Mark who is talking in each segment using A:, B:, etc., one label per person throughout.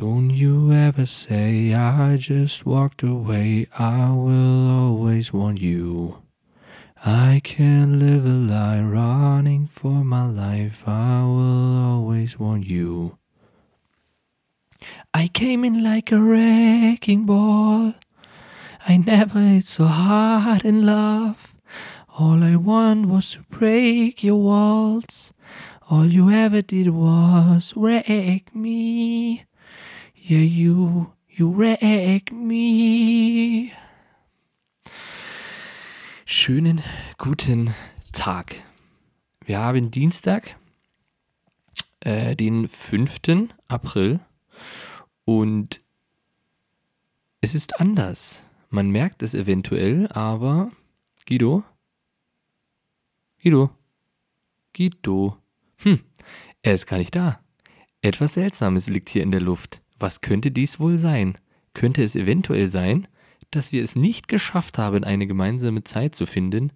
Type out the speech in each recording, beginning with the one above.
A: Don't you ever say I just walked away. I will always want you. I can't live a lie running for my life. I will always want you. I came in like a wrecking ball. I never hit so hard in love. All I want was to break your walls. All you ever did was wreck me. Yeah, you, you wreck me. Schönen guten Tag. Wir haben Dienstag, äh, den 5. April und es ist anders. Man merkt es eventuell, aber Guido? Guido? Guido? Hm, er ist gar nicht da. Etwas Seltsames liegt hier in der Luft. Was könnte dies wohl sein? Könnte es eventuell sein, dass wir es nicht geschafft haben, eine gemeinsame Zeit zu finden,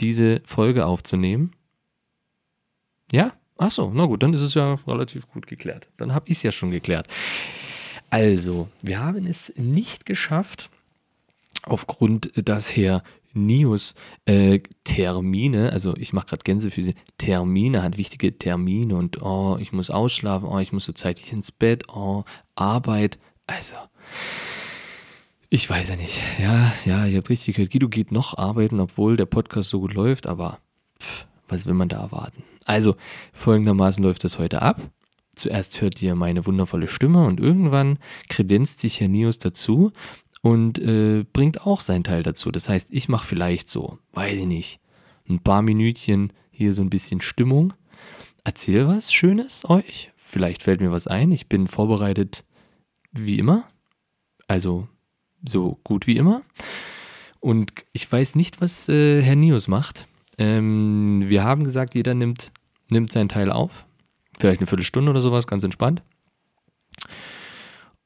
A: diese Folge aufzunehmen? Ja? Ach so, na gut, dann ist es ja relativ gut geklärt. Dann habe ich es ja schon geklärt. Also, wir haben es nicht geschafft, aufgrund, dass Herr Nius äh, Termine, also ich mache gerade Gänsefüße, Termine, hat wichtige Termine und oh, ich muss ausschlafen, oh, ich muss so zeitig ins Bett, oh, Arbeit, also ich weiß ja nicht. Ja, ja, ihr habt richtig gehört, Guido geht noch arbeiten, obwohl der Podcast so gut läuft, aber pff, was will man da erwarten? Also folgendermaßen läuft das heute ab. Zuerst hört ihr meine wundervolle Stimme und irgendwann kredenzt sich Herr Nius dazu und äh, bringt auch seinen Teil dazu. Das heißt, ich mache vielleicht so, weiß ich nicht, ein paar Minütchen hier so ein bisschen Stimmung. Erzähl was Schönes euch. Vielleicht fällt mir was ein. Ich bin vorbereitet wie immer. Also so gut wie immer. Und ich weiß nicht, was äh, Herr Nius macht. Ähm, wir haben gesagt, jeder nimmt, nimmt seinen Teil auf. Vielleicht eine Viertelstunde oder sowas, ganz entspannt.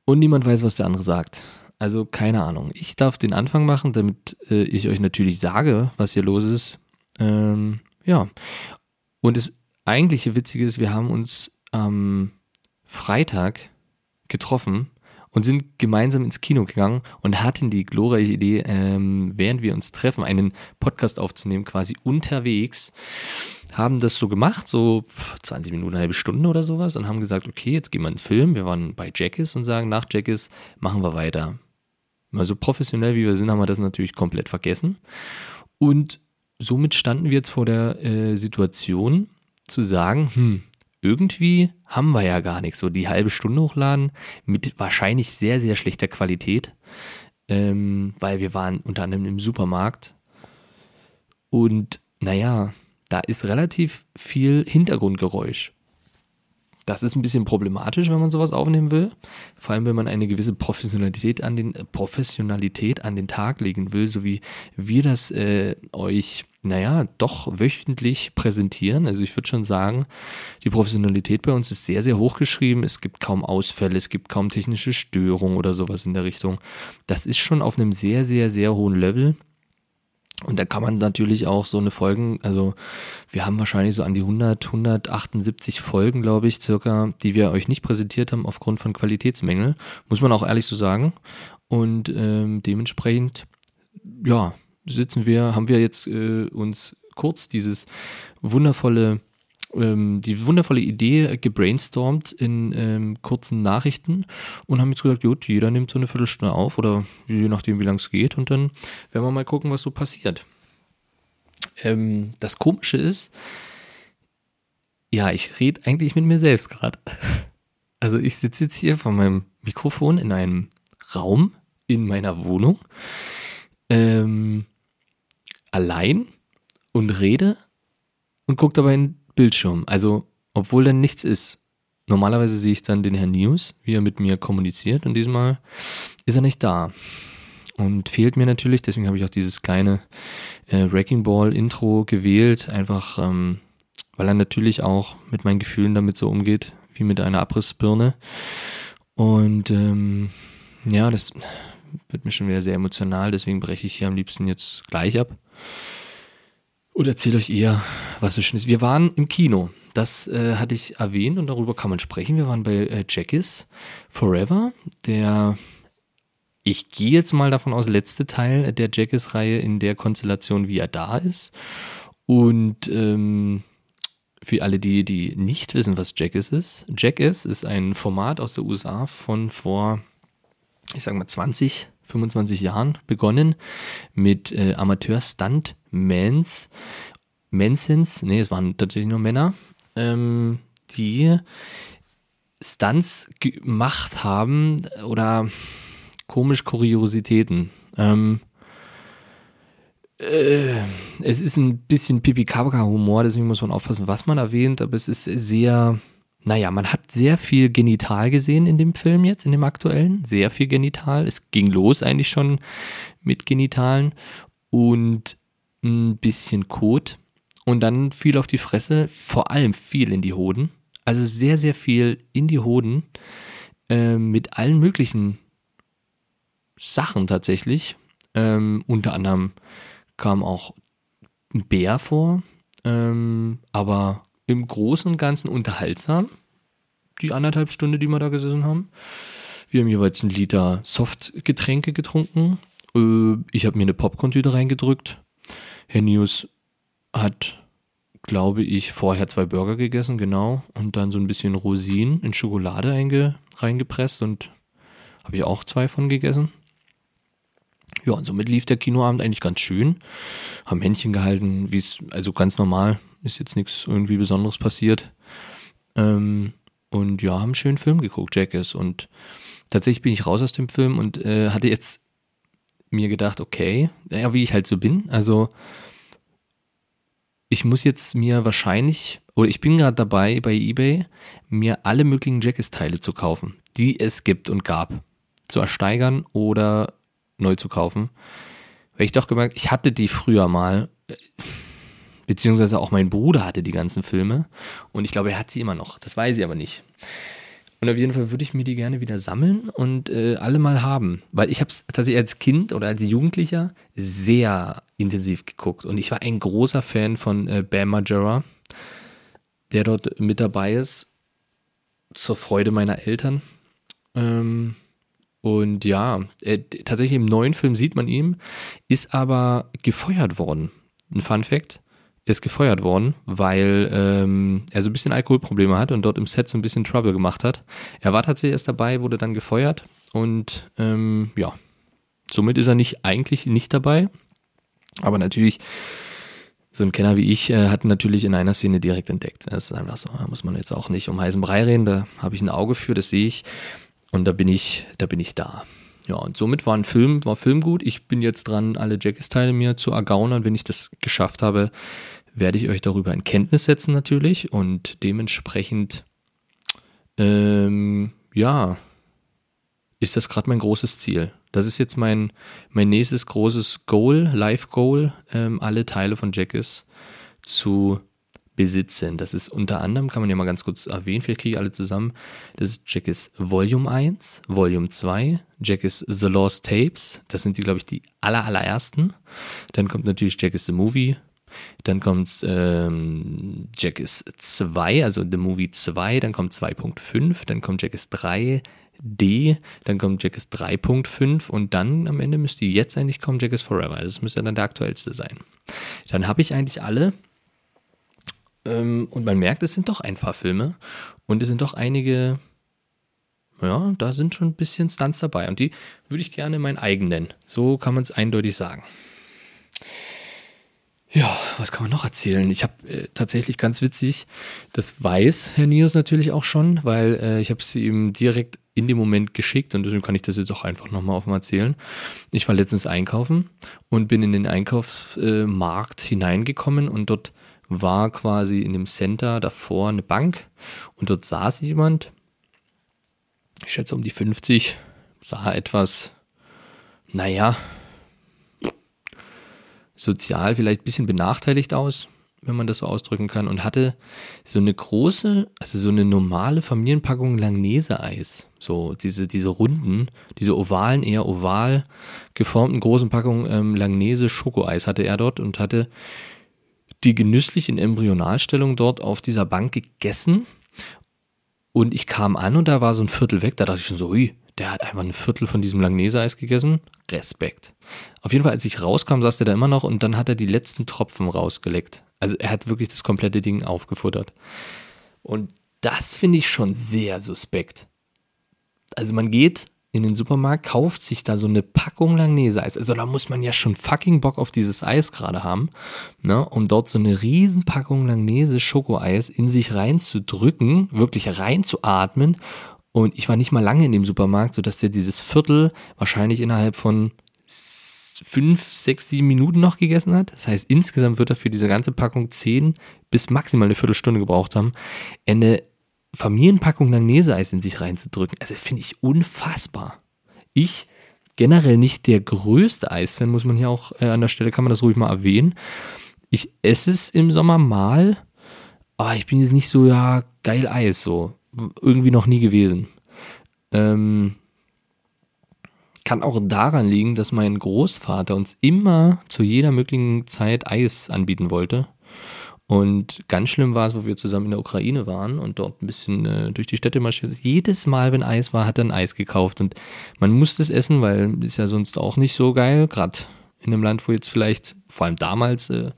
A: Und niemand weiß, was der andere sagt. Also keine Ahnung. Ich darf den Anfang machen, damit äh, ich euch natürlich sage, was hier los ist. Ähm, ja. Und das eigentliche Witzige ist, wir haben uns am Freitag getroffen und sind gemeinsam ins Kino gegangen und hatten die glorreiche Idee, ähm, während wir uns treffen, einen Podcast aufzunehmen, quasi unterwegs. Haben das so gemacht, so 20 Minuten, eine halbe Stunde oder sowas und haben gesagt, okay, jetzt gehen wir ins Film. Wir waren bei Jackis und sagen, nach Jackis machen wir weiter. Also professionell wie wir sind, haben wir das natürlich komplett vergessen. Und somit standen wir jetzt vor der äh, Situation zu sagen, hm, irgendwie haben wir ja gar nichts. So die halbe Stunde hochladen mit wahrscheinlich sehr, sehr schlechter Qualität, ähm, weil wir waren unter anderem im Supermarkt. Und naja, da ist relativ viel Hintergrundgeräusch. Das ist ein bisschen problematisch, wenn man sowas aufnehmen will. Vor allem, wenn man eine gewisse Professionalität an den, Professionalität an den Tag legen will, so wie wir das äh, euch, naja, doch wöchentlich präsentieren. Also ich würde schon sagen, die Professionalität bei uns ist sehr, sehr hoch geschrieben. Es gibt kaum Ausfälle, es gibt kaum technische Störungen oder sowas in der Richtung. Das ist schon auf einem sehr, sehr, sehr hohen Level. Und da kann man natürlich auch so eine Folgen, also wir haben wahrscheinlich so an die 100, 178 Folgen, glaube ich, circa, die wir euch nicht präsentiert haben aufgrund von Qualitätsmängel, muss man auch ehrlich so sagen. Und ähm, dementsprechend, ja, sitzen wir, haben wir jetzt äh, uns kurz dieses wundervolle ähm, die wundervolle Idee gebrainstormt in ähm, kurzen Nachrichten und haben jetzt gesagt, gut, jeder nimmt so eine Viertelstunde auf oder je nachdem, wie lang es geht und dann werden wir mal gucken, was so passiert. Ähm, das Komische ist, ja, ich rede eigentlich mit mir selbst gerade. Also ich sitze jetzt hier vor meinem Mikrofon in einem Raum in meiner Wohnung, ähm, allein und rede und gucke dabei in Bildschirm. Also, obwohl dann nichts ist. Normalerweise sehe ich dann den Herrn News, wie er mit mir kommuniziert und diesmal ist er nicht da. Und fehlt mir natürlich, deswegen habe ich auch dieses kleine äh, Wrecking Ball Intro gewählt, einfach ähm, weil er natürlich auch mit meinen Gefühlen damit so umgeht, wie mit einer Abrissbirne. Und ähm, ja, das wird mir schon wieder sehr emotional, deswegen breche ich hier am liebsten jetzt gleich ab. Oder erzählt euch eher, was so schön ist. Wir waren im Kino. das äh, hatte ich erwähnt und darüber kann man sprechen. Wir waren bei äh, Jackis Forever, der, ich gehe jetzt mal davon aus, letzte Teil der Jackis-Reihe in der Konstellation, wie er da ist. Und ähm, für alle, die, die nicht wissen, was Jackis ist, Jackis ist ein Format aus der USA von vor, ich sag mal, 20, 25 Jahren begonnen mit äh, Amateur-Stunt-Mans, Mansons, nee, es waren tatsächlich nur Männer, ähm, die Stunts gemacht haben oder komisch Kuriositäten. Ähm, äh, es ist ein bisschen Pipi-Kaka-Humor, deswegen muss man aufpassen, was man erwähnt, aber es ist sehr, naja, man hat sehr viel Genital gesehen in dem Film jetzt, in dem aktuellen, sehr viel Genital. Es ging los eigentlich schon mit Genitalen und ein bisschen Kot und dann viel auf die Fresse, vor allem viel in die Hoden. Also sehr, sehr viel in die Hoden äh, mit allen möglichen Sachen tatsächlich. Ähm, unter anderem kam auch ein Bär vor, ähm, aber im Großen und Ganzen unterhaltsam. Die anderthalb Stunde, die wir da gesessen haben. Wir haben jeweils einen Liter Softgetränke getrunken. Äh, ich habe mir eine Popcorn-Tüte reingedrückt. Herr News hat, glaube ich, vorher zwei Burger gegessen, genau. Und dann so ein bisschen Rosinen in Schokolade einge reingepresst und habe ich auch zwei von gegessen. Ja, und somit lief der Kinoabend eigentlich ganz schön. Haben Händchen gehalten, wie es, also ganz normal, ist jetzt nichts irgendwie Besonderes passiert. Ähm, und ja, haben einen schönen Film geguckt, Jackass. Und tatsächlich bin ich raus aus dem Film und äh, hatte jetzt mir gedacht, okay, ja, wie ich halt so bin. Also ich muss jetzt mir wahrscheinlich, oder ich bin gerade dabei bei eBay, mir alle möglichen Jackass-Teile zu kaufen, die es gibt und gab. Zu ersteigern oder neu zu kaufen. Weil ich doch gemerkt, ich hatte die früher mal, beziehungsweise auch mein Bruder hatte die ganzen Filme und ich glaube, er hat sie immer noch. Das weiß ich aber nicht. Und auf jeden Fall würde ich mir die gerne wieder sammeln und äh, alle mal haben. Weil ich habe es tatsächlich als Kind oder als Jugendlicher sehr intensiv geguckt. Und ich war ein großer Fan von äh, Bam Margera, der dort mit dabei ist. Zur Freude meiner Eltern. Ähm, und ja, äh, tatsächlich im neuen Film sieht man ihn, ist aber gefeuert worden. Ein Fun Fact ist gefeuert worden, weil ähm, er so ein bisschen Alkoholprobleme hat und dort im Set so ein bisschen Trouble gemacht hat. Er war tatsächlich erst dabei, wurde dann gefeuert und ähm, ja, somit ist er nicht eigentlich nicht dabei. Aber natürlich, so ein Kenner wie ich äh, hat natürlich in einer Szene direkt entdeckt. Das ist einfach so, da muss man jetzt auch nicht um heißen Brei reden, da habe ich ein Auge für, das sehe ich und da bin ich, da bin ich da. Ja, und somit war ein Film, war Film gut. Ich bin jetzt dran, alle Jackass-Teile mir zu ergaunern. Wenn ich das geschafft habe, werde ich euch darüber in Kenntnis setzen natürlich und dementsprechend, ähm, ja, ist das gerade mein großes Ziel. Das ist jetzt mein, mein nächstes großes Goal, Life-Goal, ähm, alle Teile von Jackass zu besitzen. Das ist unter anderem, kann man ja mal ganz kurz erwähnen, vielleicht kriege ich alle zusammen. Das ist Jackis Volume 1, Volume 2, Jackis The Lost Tapes. Das sind die, glaube ich, die aller, allerersten. Dann kommt natürlich Jackis The Movie. Dann kommt ähm, Jackis 2, also The Movie 2. Dann kommt 2.5. Dann kommt Jackis 3. D, dann kommt Jackis 3.5 und dann am Ende müsste jetzt eigentlich kommen Jackis Forever. Also das müsste dann der aktuellste sein. Dann habe ich eigentlich alle ähm, und man merkt, es sind doch ein paar Filme und es sind doch einige, ja, da sind schon ein bisschen Stunts dabei und die würde ich gerne mein eigen nennen. So kann man es eindeutig sagen. Ja, was kann man noch erzählen? Ich habe äh, tatsächlich ganz witzig, das weiß Herr Nios natürlich auch schon, weil äh, ich habe es ihm direkt in dem Moment geschickt und deswegen kann ich das jetzt auch einfach nochmal auf mal erzählen. Ich war letztens einkaufen und bin in den Einkaufsmarkt äh, hineingekommen und dort war quasi in dem Center davor eine Bank und dort saß jemand, ich schätze um die 50, sah etwas, naja, sozial vielleicht ein bisschen benachteiligt aus, wenn man das so ausdrücken kann, und hatte so eine große, also so eine normale Familienpackung Langnese-Eis. So diese, diese runden, diese ovalen, eher oval geformten großen Packungen ähm, Langnese Schokoeis hatte er dort und hatte die genüsslich in Embryonalstellung dort auf dieser Bank gegessen. Und ich kam an und da war so ein Viertel weg. Da dachte ich schon so, ui, der hat einfach ein Viertel von diesem Langnese-Eis gegessen. Respekt. Auf jeden Fall, als ich rauskam, saß der da immer noch und dann hat er die letzten Tropfen rausgeleckt. Also er hat wirklich das komplette Ding aufgefuttert. Und das finde ich schon sehr suspekt. Also man geht in den Supermarkt, kauft sich da so eine Packung Langnese-Eis. Also da muss man ja schon fucking Bock auf dieses Eis gerade haben, ne, um dort so eine riesen Packung Langnese Schokoeis in sich reinzudrücken, wirklich reinzuatmen. Und ich war nicht mal lange in dem Supermarkt, sodass der dieses Viertel wahrscheinlich innerhalb von fünf, sechs, sieben Minuten noch gegessen hat. Das heißt, insgesamt wird er für diese ganze Packung zehn bis maximal eine Viertelstunde gebraucht haben. Eine Familienpackung Langnese-Eis in sich reinzudrücken. Also finde ich unfassbar. Ich generell nicht der größte Eisfan, muss man hier auch äh, an der Stelle, kann man das ruhig mal erwähnen. Ich esse es im Sommer mal, aber ich bin jetzt nicht so, ja, geil Eis, so. Irgendwie noch nie gewesen. Ähm, kann auch daran liegen, dass mein Großvater uns immer zu jeder möglichen Zeit Eis anbieten wollte. Und ganz schlimm war es, wo wir zusammen in der Ukraine waren und dort ein bisschen äh, durch die Städte marschiert. Jedes Mal, wenn Eis war, hat er ein Eis gekauft. Und man musste es essen, weil ist ja sonst auch nicht so geil. Gerade in einem Land, wo jetzt vielleicht, vor allem damals, äh,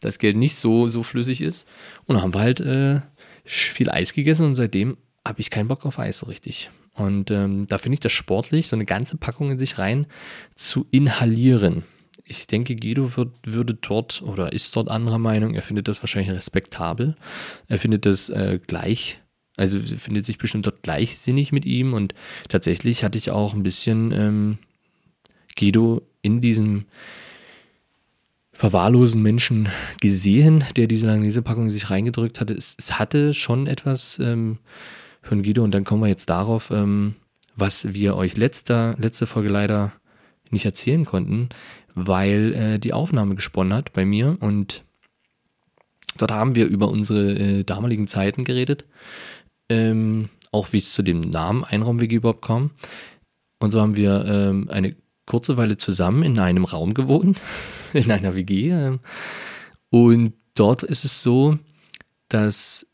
A: das Geld nicht so, so flüssig ist. Und dann haben wir halt äh, viel Eis gegessen und seitdem habe ich keinen Bock auf Eis so richtig. Und ähm, da finde ich das sportlich, so eine ganze Packung in sich rein zu inhalieren ich denke, Guido wird, würde dort oder ist dort anderer Meinung. Er findet das wahrscheinlich respektabel. Er findet das äh, gleich, also findet sich bestimmt dort gleichsinnig mit ihm. Und tatsächlich hatte ich auch ein bisschen ähm, Guido in diesem verwahrlosen Menschen gesehen, der diese Langnese-Packung sich reingedrückt hatte. Es, es hatte schon etwas ähm, von Guido. Und dann kommen wir jetzt darauf, ähm, was wir euch letzter, letzte Folge leider nicht erzählen konnten weil äh, die Aufnahme gesponnen hat bei mir und dort haben wir über unsere äh, damaligen Zeiten geredet. Ähm, auch wie es zu dem Namen Einraum-WG überhaupt kam. Und so haben wir ähm, eine kurze Weile zusammen in einem Raum gewohnt, in einer WG. Ähm, und dort ist es so, dass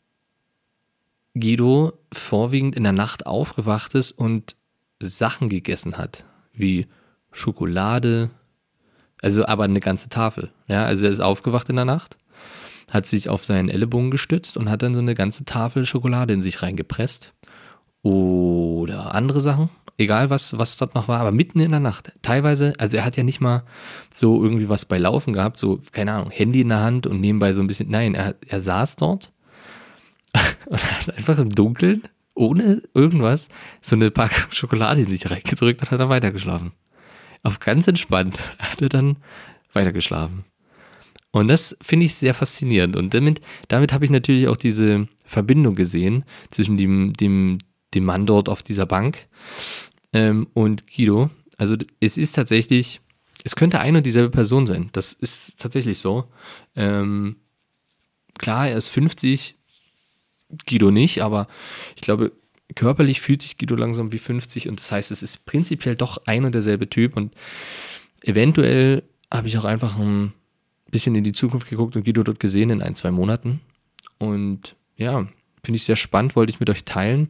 A: Guido vorwiegend in der Nacht aufgewacht ist und Sachen gegessen hat, wie Schokolade, also aber eine ganze Tafel. Ja, also er ist aufgewacht in der Nacht, hat sich auf seinen Ellenbogen gestützt und hat dann so eine ganze Tafel Schokolade in sich reingepresst. Oder andere Sachen. Egal was, was dort noch war, aber mitten in der Nacht. Teilweise, also er hat ja nicht mal so irgendwie was bei Laufen gehabt, so, keine Ahnung, Handy in der Hand und nebenbei so ein bisschen. Nein, er, er saß dort und hat einfach im Dunkeln, ohne irgendwas, so eine Packung Schokolade in sich reingedrückt und hat dann weitergeschlafen auf ganz entspannt hat er dann weitergeschlafen. Und das finde ich sehr faszinierend. Und damit, damit habe ich natürlich auch diese Verbindung gesehen zwischen dem, dem, dem Mann dort auf dieser Bank ähm, und Guido. Also es ist tatsächlich, es könnte eine und dieselbe Person sein. Das ist tatsächlich so. Ähm, klar, er ist 50, Guido nicht, aber ich glaube, körperlich fühlt sich Guido langsam wie 50 und das heißt, es ist prinzipiell doch ein und derselbe Typ und eventuell habe ich auch einfach ein bisschen in die Zukunft geguckt und Guido dort gesehen in ein, zwei Monaten und ja, finde ich sehr spannend, wollte ich mit euch teilen.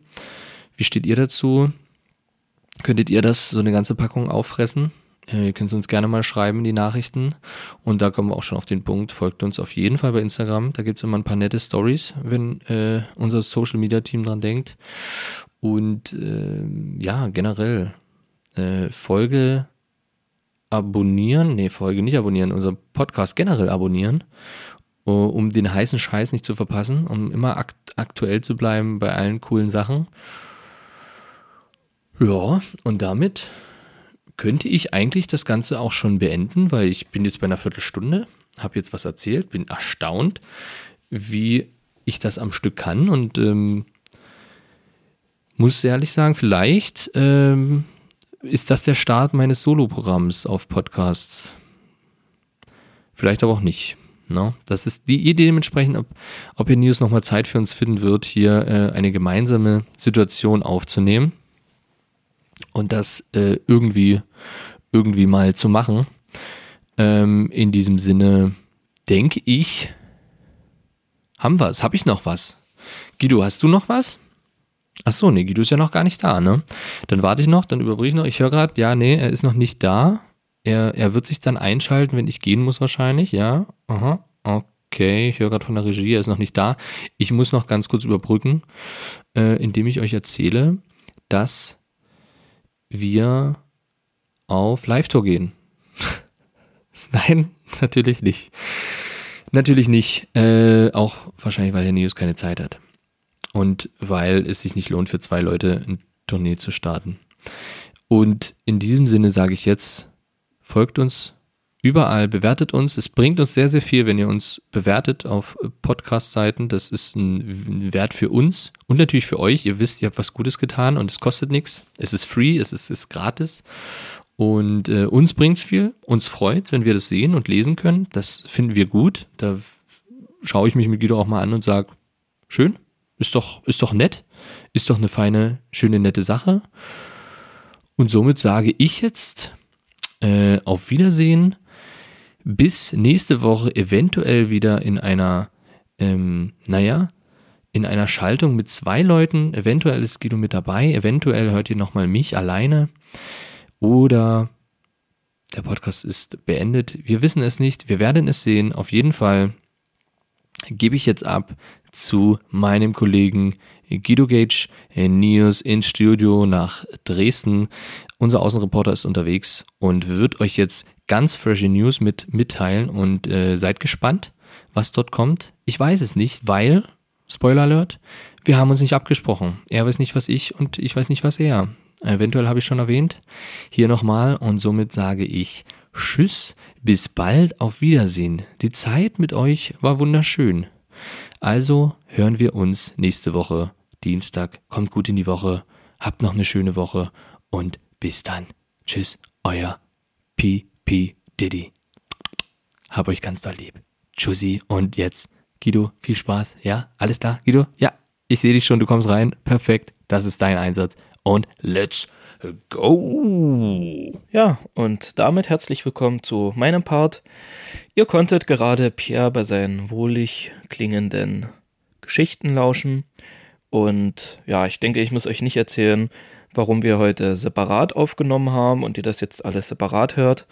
A: Wie steht ihr dazu? Könntet ihr das, so eine ganze Packung auffressen? Äh, ihr könnt es uns gerne mal schreiben in die Nachrichten. Und da kommen wir auch schon auf den Punkt. Folgt uns auf jeden Fall bei Instagram. Da gibt es immer ein paar nette Stories, wenn äh, unser Social Media Team dran denkt. Und äh, ja, generell äh, Folge abonnieren, nee, Folge nicht abonnieren, unser Podcast generell abonnieren, um den heißen Scheiß nicht zu verpassen, um immer akt aktuell zu bleiben bei allen coolen Sachen. Ja, und damit könnte ich eigentlich das Ganze auch schon beenden, weil ich bin jetzt bei einer Viertelstunde, habe jetzt was erzählt, bin erstaunt, wie ich das am Stück kann und ähm, muss ehrlich sagen, vielleicht ähm, ist das der Start meines Solo-Programms auf Podcasts. Vielleicht aber auch nicht. No? Ne? Das ist die Idee dementsprechend, ob, ob ihr News nochmal Zeit für uns finden wird, hier äh, eine gemeinsame Situation aufzunehmen und das äh, irgendwie, irgendwie mal zu machen. Ähm, in diesem Sinne denke ich, haben wir es. Habe ich noch was? Guido, hast du noch was? Ach so, nee, Guido ist ja noch gar nicht da, ne? Dann warte ich noch, dann überbrich ich noch. Ich höre gerade, ja, nee, er ist noch nicht da. Er, er wird sich dann einschalten, wenn ich gehen muss wahrscheinlich, ja. Aha, okay, ich höre gerade von der Regie, er ist noch nicht da. Ich muss noch ganz kurz überbrücken, äh, indem ich euch erzähle, dass wir auf Live-Tour gehen. Nein, natürlich nicht. Natürlich nicht. Äh, auch wahrscheinlich, weil Herr News keine Zeit hat. Und weil es sich nicht lohnt, für zwei Leute ein Tournee zu starten. Und in diesem Sinne sage ich jetzt, folgt uns überall, bewertet uns. Es bringt uns sehr, sehr viel, wenn ihr uns bewertet auf Podcast-Seiten. Das ist ein Wert für uns und natürlich für euch. Ihr wisst, ihr habt was Gutes getan und es kostet nichts. Es ist free, es ist, ist gratis. Und äh, uns es viel, uns freut wenn wir das sehen und lesen können. Das finden wir gut. Da schaue ich mich mit Guido auch mal an und sage, schön, ist doch, ist doch nett, ist doch eine feine, schöne, nette Sache. Und somit sage ich jetzt äh, auf Wiedersehen. Bis nächste Woche eventuell wieder in einer, ähm, naja, in einer Schaltung mit zwei Leuten. Eventuell ist Guido mit dabei, eventuell hört ihr nochmal mich alleine. Oder der Podcast ist beendet. Wir wissen es nicht. Wir werden es sehen. Auf jeden Fall gebe ich jetzt ab zu meinem Kollegen Guido Gage News ins Studio nach Dresden. Unser Außenreporter ist unterwegs und wird euch jetzt ganz frische News mit mitteilen und äh, seid gespannt, was dort kommt. Ich weiß es nicht, weil, Spoiler Alert, wir haben uns nicht abgesprochen. Er weiß nicht, was ich und ich weiß nicht, was er. Eventuell habe ich schon erwähnt. Hier nochmal und somit sage ich Tschüss, bis bald, auf Wiedersehen. Die Zeit mit euch war wunderschön. Also hören wir uns nächste Woche, Dienstag. Kommt gut in die Woche, habt noch eine schöne Woche und bis dann. Tschüss, euer P.P. Diddy. Hab euch ganz doll lieb. Tschüssi und jetzt, Guido, viel Spaß. Ja, alles klar, Guido? Ja, ich sehe dich schon, du kommst rein. Perfekt, das ist dein Einsatz und let's go!
B: Ja, und damit herzlich willkommen zu meinem Part. Ihr konntet gerade Pierre bei seinen wohlig klingenden Geschichten lauschen. Und ja, ich denke, ich muss euch nicht erzählen, warum wir heute separat aufgenommen haben und ihr das jetzt alles separat hört.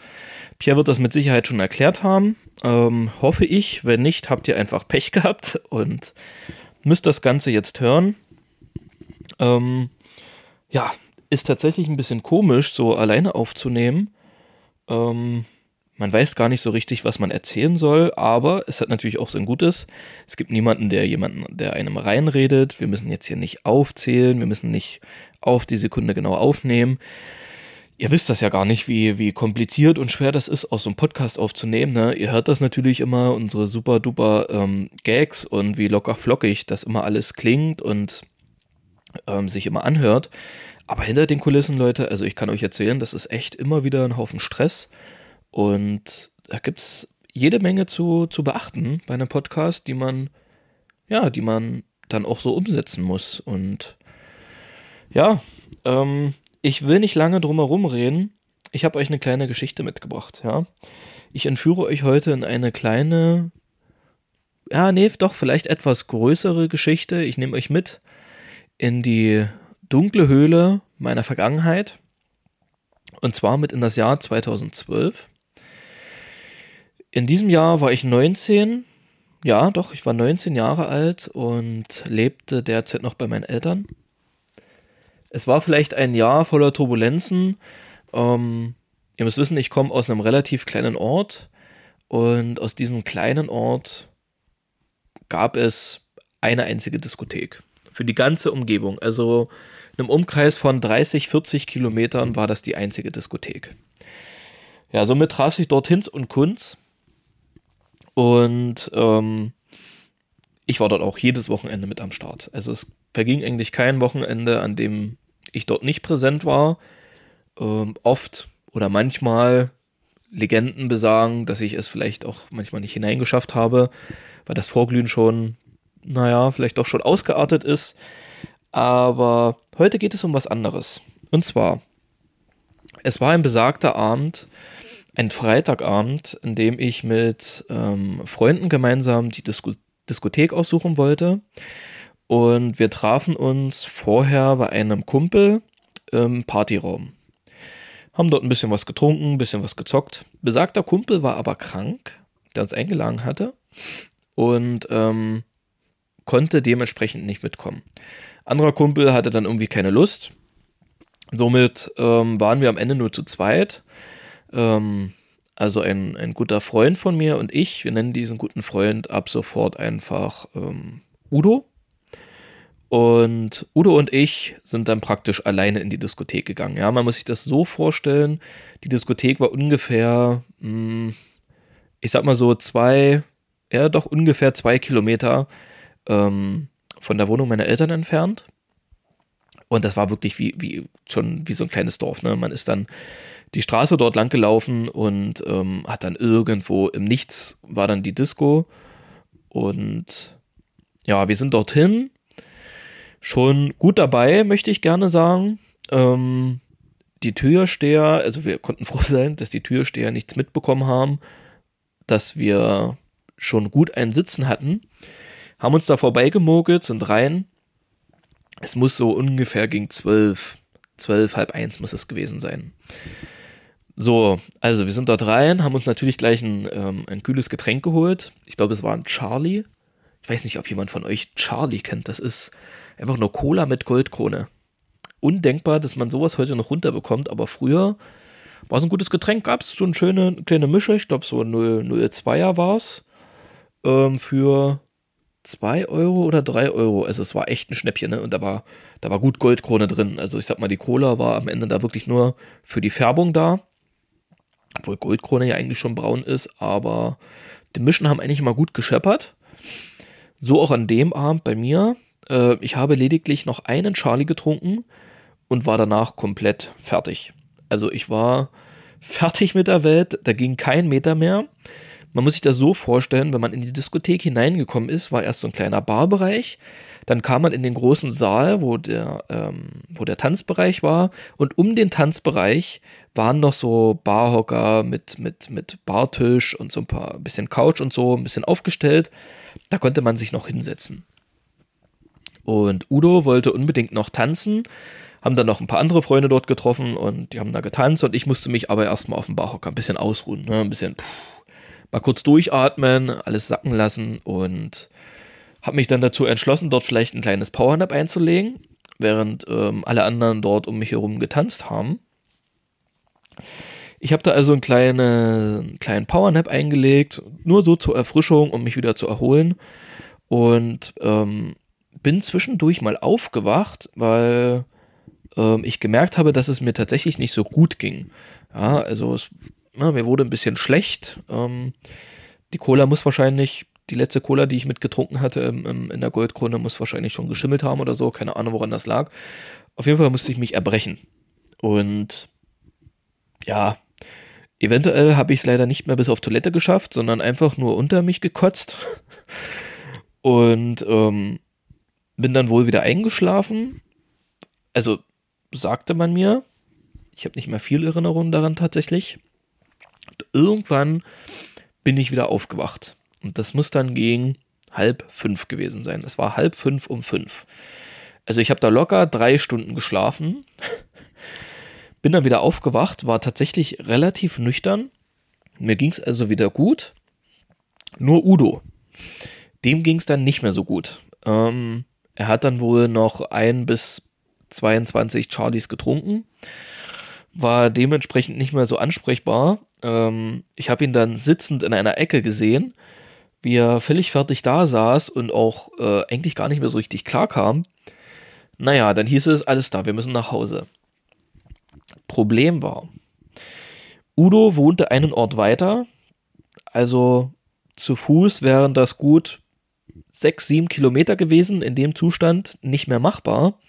B: Pierre wird das mit Sicherheit schon erklärt haben. Ähm, hoffe ich. Wenn nicht, habt ihr einfach Pech gehabt und müsst das Ganze jetzt hören. Ähm, ja, ist tatsächlich ein bisschen komisch, so alleine aufzunehmen. Ähm, man weiß gar nicht so richtig, was man erzählen soll, aber es hat natürlich auch sein Gutes. Es gibt niemanden, der jemanden, der einem reinredet. Wir müssen jetzt hier nicht aufzählen, wir müssen nicht auf die Sekunde genau aufnehmen. Ihr wisst das ja gar nicht, wie, wie kompliziert und schwer das ist, aus so einem Podcast aufzunehmen. Ne? Ihr hört das natürlich immer, unsere super duper ähm, Gags und wie locker flockig das immer alles klingt und ähm, sich immer anhört. Aber hinter den Kulissen, Leute, also ich kann euch erzählen, das ist echt immer wieder ein Haufen Stress. Und da gibt es jede Menge zu, zu beachten bei einem Podcast, die man, ja, die man dann auch so umsetzen muss. Und ja, ähm, ich will nicht lange drum herum reden. Ich habe euch eine kleine Geschichte mitgebracht, ja. Ich entführe euch heute in eine kleine, ja, nee, doch vielleicht etwas größere Geschichte. Ich nehme euch mit in die dunkle Höhle meiner Vergangenheit. Und zwar mit in das Jahr 2012. In diesem Jahr war ich 19. Ja, doch, ich war 19 Jahre alt und lebte derzeit noch bei meinen Eltern. Es war vielleicht ein Jahr voller Turbulenzen. Ähm, ihr müsst wissen, ich komme aus einem relativ kleinen Ort und aus diesem kleinen Ort gab es eine einzige Diskothek für die ganze Umgebung. Also in einem Umkreis von 30, 40 Kilometern war das die einzige Diskothek. Ja, somit traf sich dort Hinz und Kunz. Und ähm, ich war dort auch jedes Wochenende mit am Start. Also es verging eigentlich kein Wochenende, an dem ich dort nicht präsent war. Ähm, oft oder manchmal Legenden besagen, dass ich es vielleicht auch manchmal nicht hineingeschafft habe, weil das Vorglühen schon naja, vielleicht doch schon ausgeartet ist. Aber heute geht es um was anderes. Und zwar, es war ein besagter Abend, ein Freitagabend, in dem ich mit ähm, Freunden gemeinsam die Disco Diskothek aussuchen wollte. Und wir trafen uns vorher bei einem Kumpel im Partyraum. Haben dort ein bisschen was getrunken, ein bisschen was gezockt. Besagter Kumpel war aber krank, der uns eingeladen hatte. Und ähm, konnte dementsprechend nicht mitkommen. Anderer Kumpel hatte dann irgendwie keine Lust. Somit ähm, waren wir am Ende nur zu zweit. Ähm, also ein, ein guter Freund von mir und ich, wir nennen diesen guten Freund ab sofort einfach ähm, Udo. Und Udo und ich sind dann praktisch alleine in die Diskothek gegangen. Ja, man muss sich das so vorstellen. Die Diskothek war ungefähr, mh, hm, ich sag mal so zwei, ja doch ungefähr zwei Kilometer ähm, von der Wohnung meiner Eltern entfernt. Und das war wirklich wie, wie schon wie so ein kleines Dorf. Ne? Man ist dann die Straße dort lang gelaufen und ähm, hat dann irgendwo im Nichts war dann die Disco. Und ja, wir sind dorthin. Schon gut dabei, möchte ich gerne sagen. Ähm, die Türsteher, also wir konnten froh sein, dass die Türsteher nichts mitbekommen haben, dass wir schon gut ein Sitzen hatten haben uns da vorbeigemogelt, sind rein. Es muss so ungefähr gegen zwölf, zwölf, halb eins muss es gewesen sein. So, also wir sind dort rein, haben uns natürlich gleich ein, ähm, ein kühles Getränk geholt. Ich glaube, es war ein Charlie. Ich weiß nicht, ob jemand von euch Charlie kennt. Das ist einfach nur Cola mit Goldkrone. Undenkbar, dass man sowas heute noch runterbekommt, aber früher war es ein gutes Getränk, gab es so eine schöne kleine Mische, ich glaube so 0,02er war es, ähm, für 2 Euro oder 3 Euro. Also es war echt ein Schnäppchen, ne? Und da war, da war gut Goldkrone drin. Also ich sag mal, die Cola war am Ende da wirklich nur für die Färbung da. Obwohl Goldkrone ja eigentlich schon braun ist, aber die Mischen haben eigentlich mal gut gescheppert. So auch an dem Abend bei mir. Äh, ich habe lediglich noch einen Charlie getrunken und war danach komplett fertig. Also ich war fertig mit der Welt, da ging kein Meter mehr. Man muss sich das so vorstellen, wenn man in die Diskothek hineingekommen ist, war erst so ein kleiner Barbereich. Dann kam man in den großen Saal, wo der, ähm, wo der Tanzbereich war. Und um den Tanzbereich waren noch so Barhocker mit, mit, mit Bartisch und so ein paar, ein bisschen Couch und so, ein bisschen aufgestellt. Da konnte man sich noch hinsetzen. Und Udo wollte unbedingt noch tanzen, haben dann noch ein paar andere Freunde dort getroffen und die haben da getanzt und ich musste mich aber erstmal auf dem Barhocker ein bisschen ausruhen, ne? ein bisschen. Pff, mal kurz durchatmen, alles sacken lassen und habe mich dann dazu entschlossen, dort vielleicht ein kleines Powernap einzulegen, während ähm, alle anderen dort um mich herum getanzt haben. Ich habe da also einen kleinen, kleinen Powernap eingelegt, nur so zur Erfrischung, um mich wieder zu erholen. Und ähm, bin zwischendurch mal aufgewacht, weil ähm, ich gemerkt habe, dass es mir tatsächlich nicht so gut ging. Ja, also es ja, mir wurde ein bisschen schlecht. Ähm, die Cola muss wahrscheinlich, die letzte Cola, die ich mitgetrunken hatte im, im, in der Goldkrone, muss wahrscheinlich schon geschimmelt haben oder so. Keine Ahnung, woran das lag. Auf jeden Fall musste ich mich erbrechen. Und ja, eventuell habe ich es leider nicht mehr bis auf Toilette geschafft, sondern einfach nur unter mich gekotzt. Und ähm, bin dann wohl wieder eingeschlafen. Also sagte man mir, ich habe nicht mehr viel Erinnerung daran tatsächlich irgendwann bin ich wieder aufgewacht. Und das muss dann gegen halb fünf gewesen sein. Es war halb fünf um fünf. Also ich habe da locker drei Stunden geschlafen. bin dann wieder aufgewacht, war tatsächlich relativ nüchtern. Mir ging es also wieder gut. Nur Udo. Dem ging es dann nicht mehr so gut. Ähm, er hat dann wohl noch ein bis 22 Charlies getrunken war dementsprechend nicht mehr so ansprechbar. Ähm, ich habe ihn dann sitzend in einer Ecke gesehen, wie er völlig fertig da saß und auch äh, eigentlich gar nicht mehr so richtig klar kam. Naja, dann hieß es, alles da, wir müssen nach Hause. Problem war, Udo wohnte einen Ort weiter, also zu Fuß wären das gut sechs, sieben Kilometer gewesen, in dem Zustand nicht mehr machbar.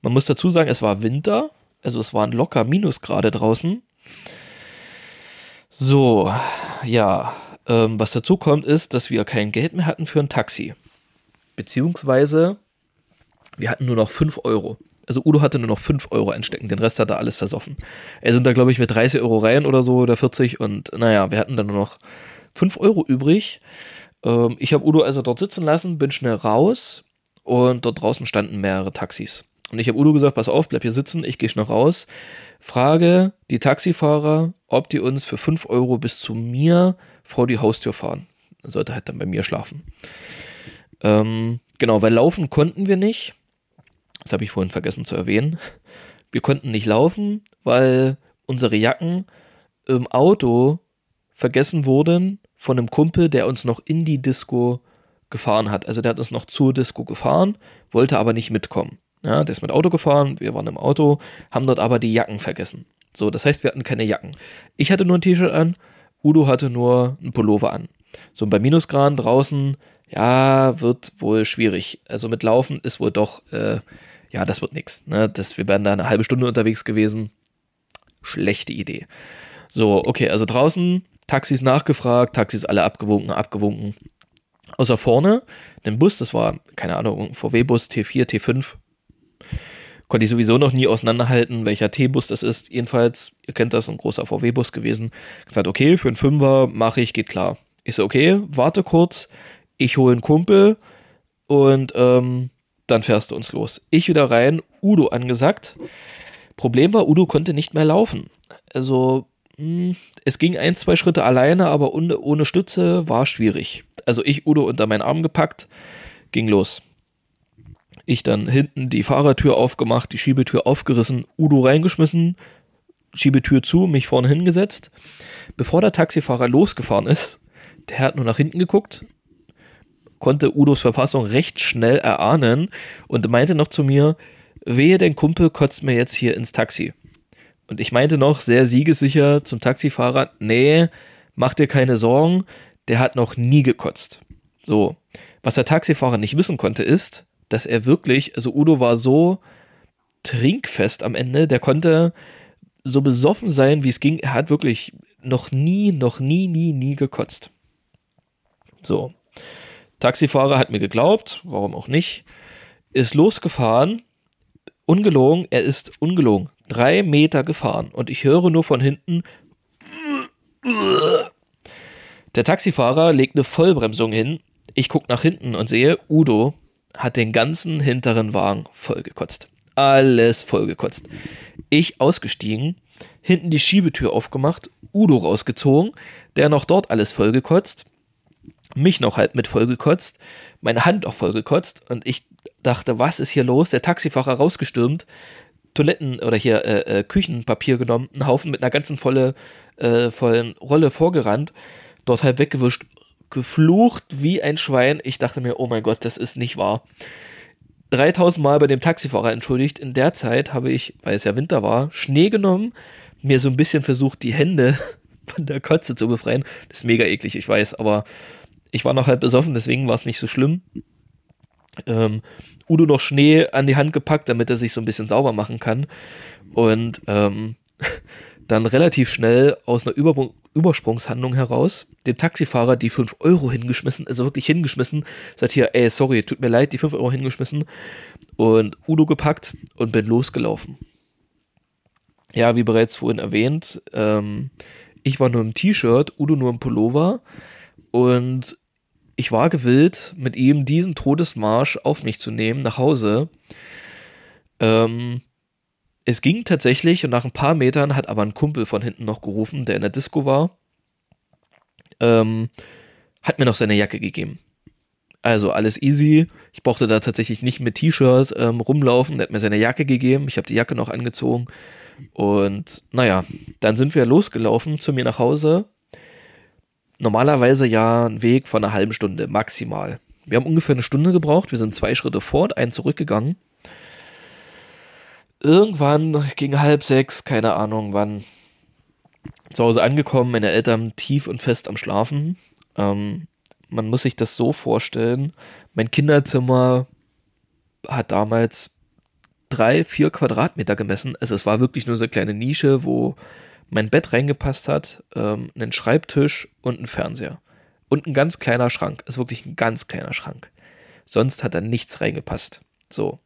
B: Man muss dazu sagen, es war Winter, also es waren locker Minusgrade draußen. So, ja. Ähm, was dazu kommt, ist, dass wir kein Geld mehr hatten für ein Taxi. Beziehungsweise wir hatten nur noch 5 Euro. Also Udo hatte nur noch 5 Euro einstecken, den Rest hat er alles versoffen. Er sind da, glaube ich, mit 30 Euro rein oder so oder 40 und naja, wir hatten dann nur noch 5 Euro übrig. Ähm, ich habe Udo also dort sitzen lassen, bin schnell raus und dort draußen standen mehrere Taxis. Und ich habe Udo gesagt, pass auf, bleib hier sitzen, ich gehe schnell raus, frage die Taxifahrer, ob die uns für 5 Euro bis zu mir vor die Haustür fahren. Er sollte halt dann bei mir schlafen. Ähm, genau, weil laufen konnten wir nicht. Das habe ich vorhin vergessen zu erwähnen. Wir konnten nicht laufen, weil unsere Jacken im Auto vergessen wurden von einem Kumpel, der uns noch in die Disco gefahren hat. Also der hat uns noch zur Disco gefahren, wollte aber nicht mitkommen. Ja, der ist mit Auto gefahren, wir waren im Auto, haben dort aber die Jacken vergessen. So, das heißt, wir hatten keine Jacken. Ich hatte nur ein T-Shirt an, Udo hatte nur ein Pullover an. So, bei Minusgraden draußen, ja, wird wohl schwierig. Also mit Laufen ist wohl doch, äh, ja, das wird nichts. Ne? wir wären da eine halbe Stunde unterwegs gewesen. Schlechte Idee. So, okay, also draußen Taxis nachgefragt, Taxis alle abgewunken, abgewunken. Außer vorne, den Bus, das war, keine Ahnung, VW-Bus T4, T5. Konnte ich sowieso noch nie auseinanderhalten, welcher T-Bus das ist. Jedenfalls, ihr kennt das, ein großer VW-Bus gewesen. Gesagt, okay, für einen Fünfer mache ich, geht klar. Ich so, okay, warte kurz, ich hole einen Kumpel und ähm, dann fährst du uns los. Ich wieder rein, Udo angesagt. Problem war, Udo konnte nicht mehr laufen. Also hm, es ging ein, zwei Schritte alleine, aber ohne, ohne Stütze war schwierig. Also ich Udo unter meinen Arm gepackt, ging los. Ich dann hinten die Fahrertür aufgemacht, die Schiebetür aufgerissen, Udo reingeschmissen, Schiebetür zu, mich vorne hingesetzt. Bevor der Taxifahrer losgefahren ist, der hat nur nach hinten geguckt, konnte Udos Verfassung recht schnell erahnen und meinte noch zu mir, wehe, dein Kumpel kotzt mir jetzt hier ins Taxi. Und ich meinte noch sehr siegessicher zum Taxifahrer, nee, mach dir keine Sorgen, der hat noch nie gekotzt. So. Was der Taxifahrer nicht wissen konnte, ist, dass er wirklich, also Udo war so trinkfest am Ende, der konnte so besoffen sein, wie es ging. Er hat wirklich noch nie, noch nie, nie, nie gekotzt. So. Taxifahrer hat mir geglaubt, warum auch nicht, ist losgefahren. Ungelogen, er ist ungelogen drei Meter gefahren und ich höre nur von hinten. Der Taxifahrer legt eine Vollbremsung hin. Ich gucke nach hinten und sehe, Udo hat den ganzen hinteren Wagen vollgekotzt. Alles vollgekotzt. Ich ausgestiegen, hinten die Schiebetür aufgemacht, Udo rausgezogen, der noch dort alles vollgekotzt, mich noch halb mit vollgekotzt, meine Hand auch vollgekotzt und ich dachte, was ist hier los? Der Taxifahrer rausgestürmt, Toiletten oder hier äh, äh, Küchenpapier genommen, einen Haufen mit einer ganzen volle, äh, vollen Rolle vorgerannt, dort halb weggewischt, geflucht wie ein Schwein. Ich dachte mir, oh mein Gott, das ist nicht wahr. 3000 Mal bei dem Taxifahrer entschuldigt. In der Zeit habe ich, weil es ja Winter war, Schnee genommen, mir so ein bisschen versucht, die Hände von der Kotze zu befreien. Das ist mega eklig, ich weiß, aber ich war noch halb besoffen, deswegen war es nicht so schlimm. Ähm, Udo noch Schnee an die Hand gepackt, damit er sich so ein bisschen sauber machen kann. Und ähm, dann relativ schnell aus einer Über Übersprungshandlung heraus dem Taxifahrer die 5 Euro hingeschmissen, also wirklich hingeschmissen, sagt hier, ey, sorry, tut mir leid, die 5 Euro hingeschmissen und Udo gepackt und bin losgelaufen. Ja, wie bereits vorhin erwähnt, ähm, ich war nur im T-Shirt, Udo nur im Pullover und ich war gewillt, mit ihm diesen Todesmarsch auf mich zu nehmen, nach Hause. Ähm, es ging tatsächlich und nach ein paar Metern hat aber ein Kumpel von hinten noch gerufen, der in der Disco war. Ähm, hat mir noch seine Jacke gegeben. Also alles easy. Ich brauchte da tatsächlich nicht mit T-Shirt ähm, rumlaufen. Der hat mir seine Jacke gegeben. Ich habe die Jacke noch angezogen. Und naja, dann sind wir losgelaufen zu mir nach Hause normalerweise ja ein Weg von einer halben Stunde maximal. Wir haben ungefähr eine Stunde gebraucht, wir sind zwei Schritte fort, einen zurückgegangen. Irgendwann ging halb sechs, keine Ahnung wann, zu Hause angekommen, meine Eltern tief und fest am Schlafen. Ähm, man muss sich das so vorstellen, mein Kinderzimmer hat damals drei, vier Quadratmeter gemessen. Also es war wirklich nur so eine kleine Nische, wo mein Bett reingepasst hat, ähm, einen Schreibtisch und einen Fernseher. Und ein ganz kleiner Schrank. Ist wirklich ein ganz kleiner Schrank. Sonst hat da nichts reingepasst. So.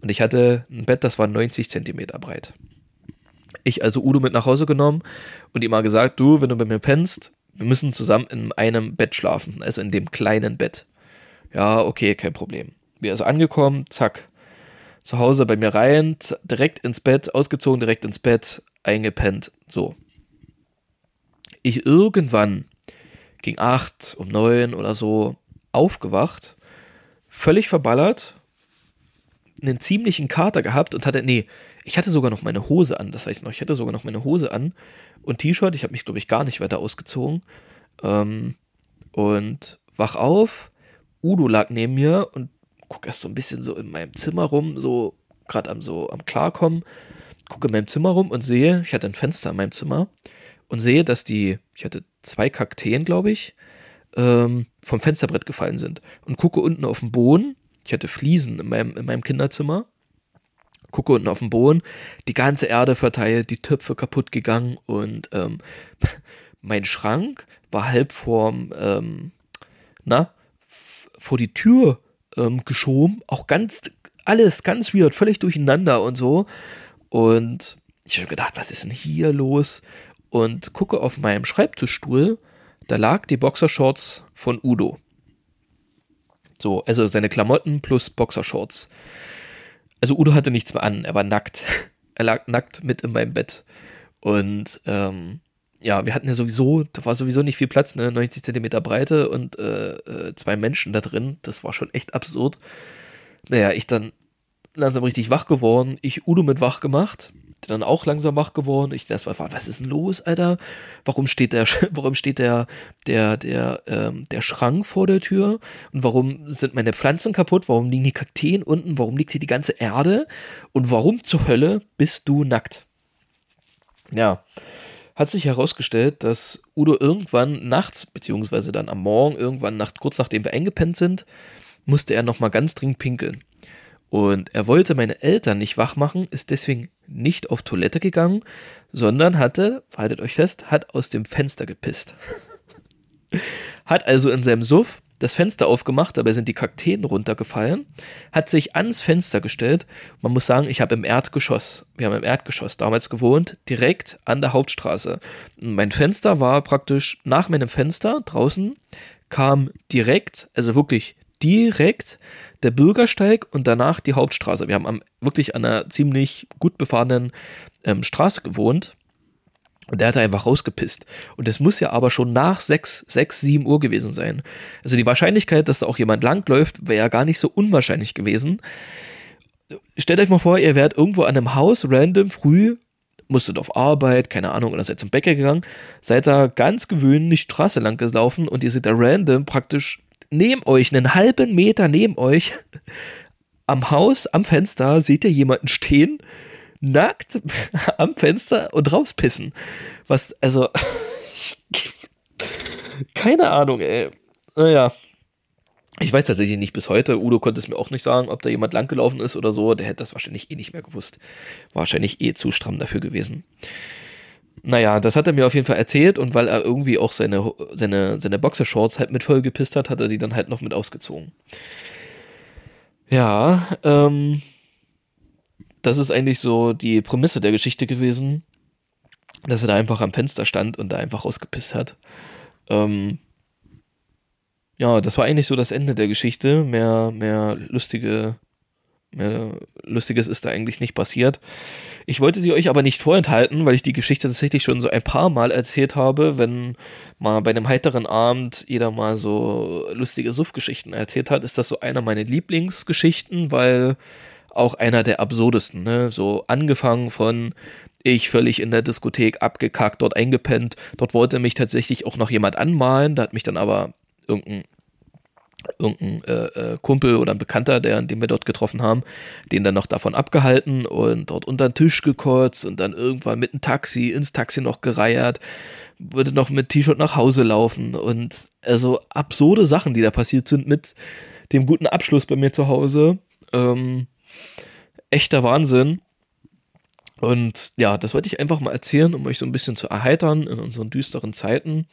B: Und ich hatte ein Bett, das war 90 Zentimeter breit. Ich also Udo mit nach Hause genommen und ihm mal gesagt, du, wenn du bei mir pennst, wir müssen zusammen in einem Bett schlafen, also in dem kleinen Bett. Ja, okay, kein Problem. Wir also angekommen, zack, zu Hause bei mir rein, direkt ins Bett, ausgezogen, direkt ins Bett, eingepennt, so. Ich irgendwann gegen acht, um neun oder so aufgewacht, völlig verballert, einen ziemlichen Kater gehabt und hatte, nee, ich hatte sogar noch meine Hose an, das heißt noch, ich hatte sogar noch meine Hose an und T-Shirt, ich habe mich, glaube ich, gar nicht weiter ausgezogen. Ähm, und wach auf, Udo lag neben mir und gucke erst so ein bisschen so in meinem Zimmer rum, so gerade am so am Klarkommen, gucke in meinem Zimmer rum und sehe, ich hatte ein Fenster in meinem Zimmer und sehe, dass die, ich hatte zwei Kakteen, glaube ich, ähm, vom Fensterbrett gefallen sind und gucke unten auf den Boden. Ich hatte Fliesen in meinem, in meinem Kinderzimmer. Gucke unten auf den Boden, die ganze Erde verteilt, die Töpfe kaputt gegangen und ähm, mein Schrank war halb vorm, ähm, na, vor die Tür ähm, geschoben, auch ganz, alles ganz weird, völlig durcheinander und so. Und ich habe gedacht, was ist denn hier los? Und gucke auf meinem Schreibtischstuhl, da lag die Boxershorts von Udo. So, also seine Klamotten plus Boxershorts. Also Udo hatte nichts mehr an, er war nackt. Er lag nackt mit in meinem Bett. Und ähm, ja, wir hatten ja sowieso, da war sowieso nicht viel Platz, ne? 90 Zentimeter Breite und äh, äh, zwei Menschen da drin. Das war schon echt absurd. Naja, ich dann langsam richtig wach geworden, ich Udo mit wach gemacht, dann auch langsam wach geworden. Ich das war, was ist denn los, Alter? Warum steht der, warum steht der, der, der, ähm, der Schrank vor der Tür? Und warum sind meine Pflanzen kaputt? Warum liegen die Kakteen unten? Warum liegt hier die ganze Erde? Und warum zur Hölle bist du nackt? Ja, hat sich herausgestellt, dass Udo irgendwann nachts, beziehungsweise dann am Morgen, irgendwann nacht, kurz nachdem wir eingepennt sind, musste er nochmal ganz dringend pinkeln. Und er wollte meine Eltern nicht wach machen, ist deswegen nicht auf Toilette gegangen, sondern hatte, haltet euch fest, hat aus dem Fenster gepisst. hat also in seinem Suff das Fenster aufgemacht, dabei sind die Kakteen runtergefallen, hat sich ans Fenster gestellt. Man muss sagen, ich habe im Erdgeschoss, wir haben im Erdgeschoss damals gewohnt, direkt an der Hauptstraße. Mein Fenster war praktisch nach meinem Fenster draußen, kam direkt, also wirklich direkt der Bürgersteig und danach die Hauptstraße. Wir haben am, wirklich an einer ziemlich gut befahrenen ähm, Straße gewohnt und der hat einfach rausgepisst. Und das muss ja aber schon nach 6, 6, 7 Uhr gewesen sein. Also die Wahrscheinlichkeit, dass da auch jemand langläuft, wäre ja gar nicht so unwahrscheinlich gewesen. Stellt euch mal vor, ihr wärt irgendwo an einem Haus random früh, musstet auf Arbeit, keine Ahnung, oder seid zum Bäcker gegangen, seid da ganz gewöhnlich Straße lang gelaufen und ihr seht da random praktisch neben euch, einen halben Meter neben euch, am Haus, am Fenster, seht ihr jemanden stehen, nackt am Fenster und rauspissen. Was, also, keine Ahnung, ey. Naja. Ich weiß tatsächlich nicht bis heute. Udo konnte es mir auch nicht sagen, ob da jemand langgelaufen ist oder so. Der hätte das wahrscheinlich eh nicht mehr gewusst. Wahrscheinlich eh zu stramm dafür gewesen. Naja, das hat er mir auf jeden Fall erzählt und weil er irgendwie auch seine, seine, seine Boxershorts halt mit vollgepisst hat, hat er die dann halt noch mit ausgezogen. Ja, ähm, das ist eigentlich so die Prämisse der Geschichte gewesen, dass er da einfach am Fenster stand und da einfach rausgepisst hat. Ähm, ja, das war eigentlich so das Ende der Geschichte. Mehr, mehr lustige, mehr Lustiges ist da eigentlich nicht passiert. Ich wollte sie euch aber nicht vorenthalten, weil ich die Geschichte tatsächlich schon so ein paar Mal erzählt habe, wenn mal bei einem heiteren Abend jeder mal so lustige Suff-Geschichten erzählt hat, ist das so einer meiner Lieblingsgeschichten, weil auch einer der absurdesten, ne? So angefangen von ich völlig in der Diskothek abgekackt, dort eingepennt. Dort wollte mich tatsächlich auch noch jemand anmalen, da hat mich dann aber irgendein irgendein äh, äh, Kumpel oder ein Bekannter, der, den wir dort getroffen haben, den dann noch davon abgehalten und dort unter den Tisch gekotzt und dann irgendwann mit einem Taxi ins Taxi noch gereiert, würde noch mit T-Shirt nach Hause laufen und also absurde Sachen, die da passiert sind mit dem guten Abschluss bei mir zu Hause. Ähm, echter Wahnsinn. Und ja, das wollte ich einfach mal erzählen, um euch so ein bisschen zu erheitern in unseren düsteren Zeiten.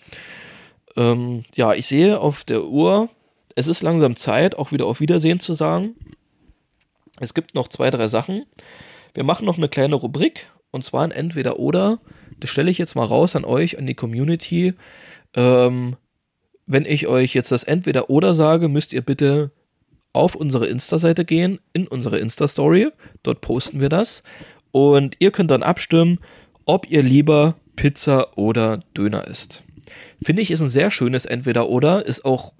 B: Ähm, ja, ich sehe auf der Uhr, es ist langsam Zeit, auch wieder auf Wiedersehen zu sagen. Es gibt noch zwei, drei Sachen. Wir machen noch eine kleine Rubrik und zwar ein Entweder-Oder. Das stelle ich jetzt mal raus an euch, an die Community.
A: Ähm, wenn ich euch jetzt das entweder oder sage, müsst ihr bitte auf unsere Insta-Seite gehen, in unsere Insta-Story. Dort posten wir das. Und ihr könnt dann abstimmen, ob ihr lieber Pizza oder Döner isst. Finde ich, ist ein sehr schönes Entweder-Oder. Ist auch,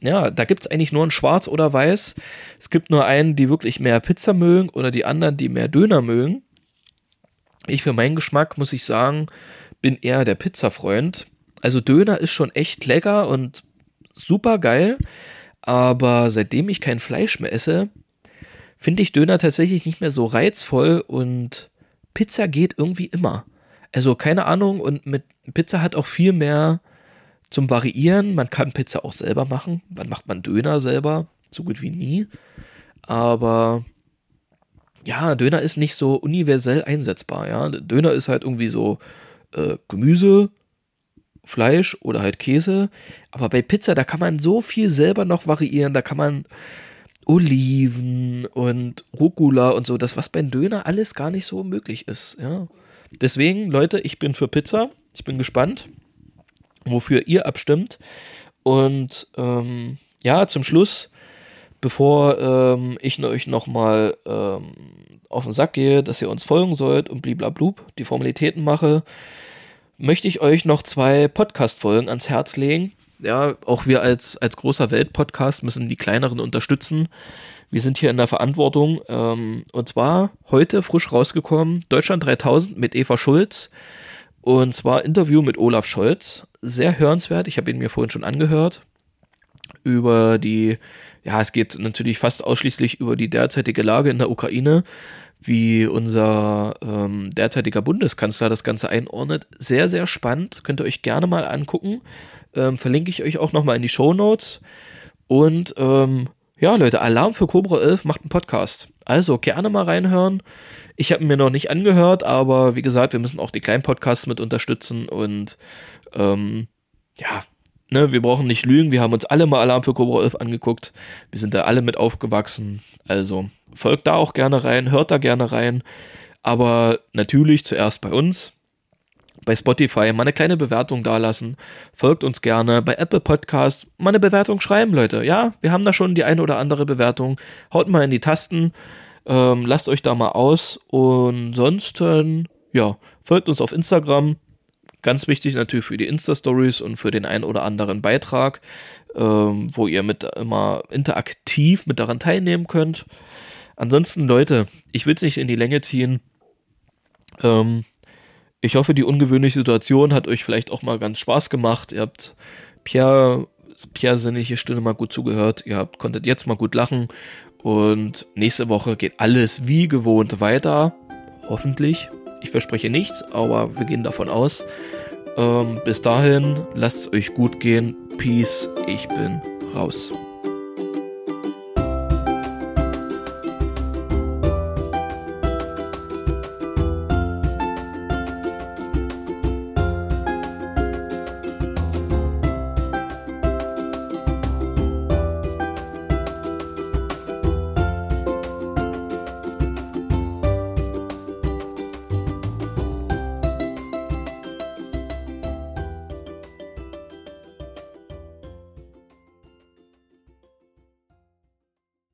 A: ja, da gibt es eigentlich nur ein Schwarz oder Weiß. Es gibt nur einen, die wirklich mehr Pizza mögen oder die anderen, die mehr Döner mögen. Ich für meinen Geschmack, muss ich sagen, bin eher der Pizza-Freund. Also Döner ist schon echt lecker und super geil. Aber seitdem ich kein Fleisch mehr esse, finde ich Döner tatsächlich nicht mehr so reizvoll und Pizza geht irgendwie immer. Also keine Ahnung und mit Pizza hat auch viel mehr zum Variieren. Man kann Pizza auch selber machen. Wann macht man Döner selber? So gut wie nie. Aber ja, Döner ist nicht so universell einsetzbar. Ja, Döner ist halt irgendwie so äh, Gemüse, Fleisch oder halt Käse. Aber bei Pizza, da kann man so viel selber noch variieren. Da kann man Oliven und Rucola und so, das, was beim Döner alles gar nicht so möglich ist. Ja. Deswegen, Leute, ich bin für Pizza. Ich bin gespannt, wofür ihr abstimmt. Und ähm, ja, zum Schluss, bevor ähm, ich euch nochmal ähm, auf den Sack gehe, dass ihr uns folgen sollt und bliblablub, die Formalitäten mache, möchte ich euch noch zwei Podcast-Folgen ans Herz legen. Ja, auch wir als, als großer Weltpodcast müssen die kleineren unterstützen. Wir sind hier in der Verantwortung. Ähm, und zwar heute frisch rausgekommen, Deutschland 3000 mit Eva Schulz. Und zwar Interview mit Olaf Scholz. Sehr hörenswert. Ich habe ihn mir vorhin schon angehört. Über die, ja, es geht natürlich fast ausschließlich über die derzeitige Lage in der Ukraine wie unser ähm, derzeitiger Bundeskanzler das Ganze einordnet. Sehr, sehr spannend. Könnt ihr euch gerne mal angucken. Ähm, verlinke ich euch auch nochmal in die Show Notes. Und ähm, ja, Leute, Alarm für Cobra 11 macht einen Podcast. Also gerne mal reinhören. Ich habe mir noch nicht angehört, aber wie gesagt, wir müssen auch die kleinen Podcasts mit unterstützen und ähm, ja, ne, wir brauchen nicht lügen. Wir haben uns alle mal Alarm für Cobra 11 angeguckt. Wir sind da alle mit aufgewachsen. Also folgt da auch gerne rein, hört da gerne rein. Aber natürlich zuerst bei uns. Bei Spotify mal eine kleine Bewertung dalassen. Folgt uns gerne. Bei Apple Podcasts mal eine Bewertung schreiben, Leute. Ja, wir haben da schon die eine oder andere Bewertung. Haut mal in die Tasten. Ähm, lasst euch da mal aus. Und sonst, ja, folgt uns auf Instagram. Ganz wichtig natürlich für die Insta-Stories und für den einen oder anderen Beitrag, ähm, wo ihr mit immer interaktiv mit daran teilnehmen könnt. Ansonsten, Leute, ich will es nicht in die Länge ziehen. Ähm, ich hoffe, die ungewöhnliche Situation hat euch vielleicht auch mal ganz Spaß gemacht. Ihr habt Pierre, Pierre sinnliche Stunde mal gut zugehört. Ihr habt, konntet jetzt mal gut lachen. Und nächste Woche geht alles wie gewohnt weiter. Hoffentlich. Ich verspreche nichts, aber wir gehen davon aus. Ähm, bis dahin, lasst es euch gut gehen. Peace. Ich bin raus.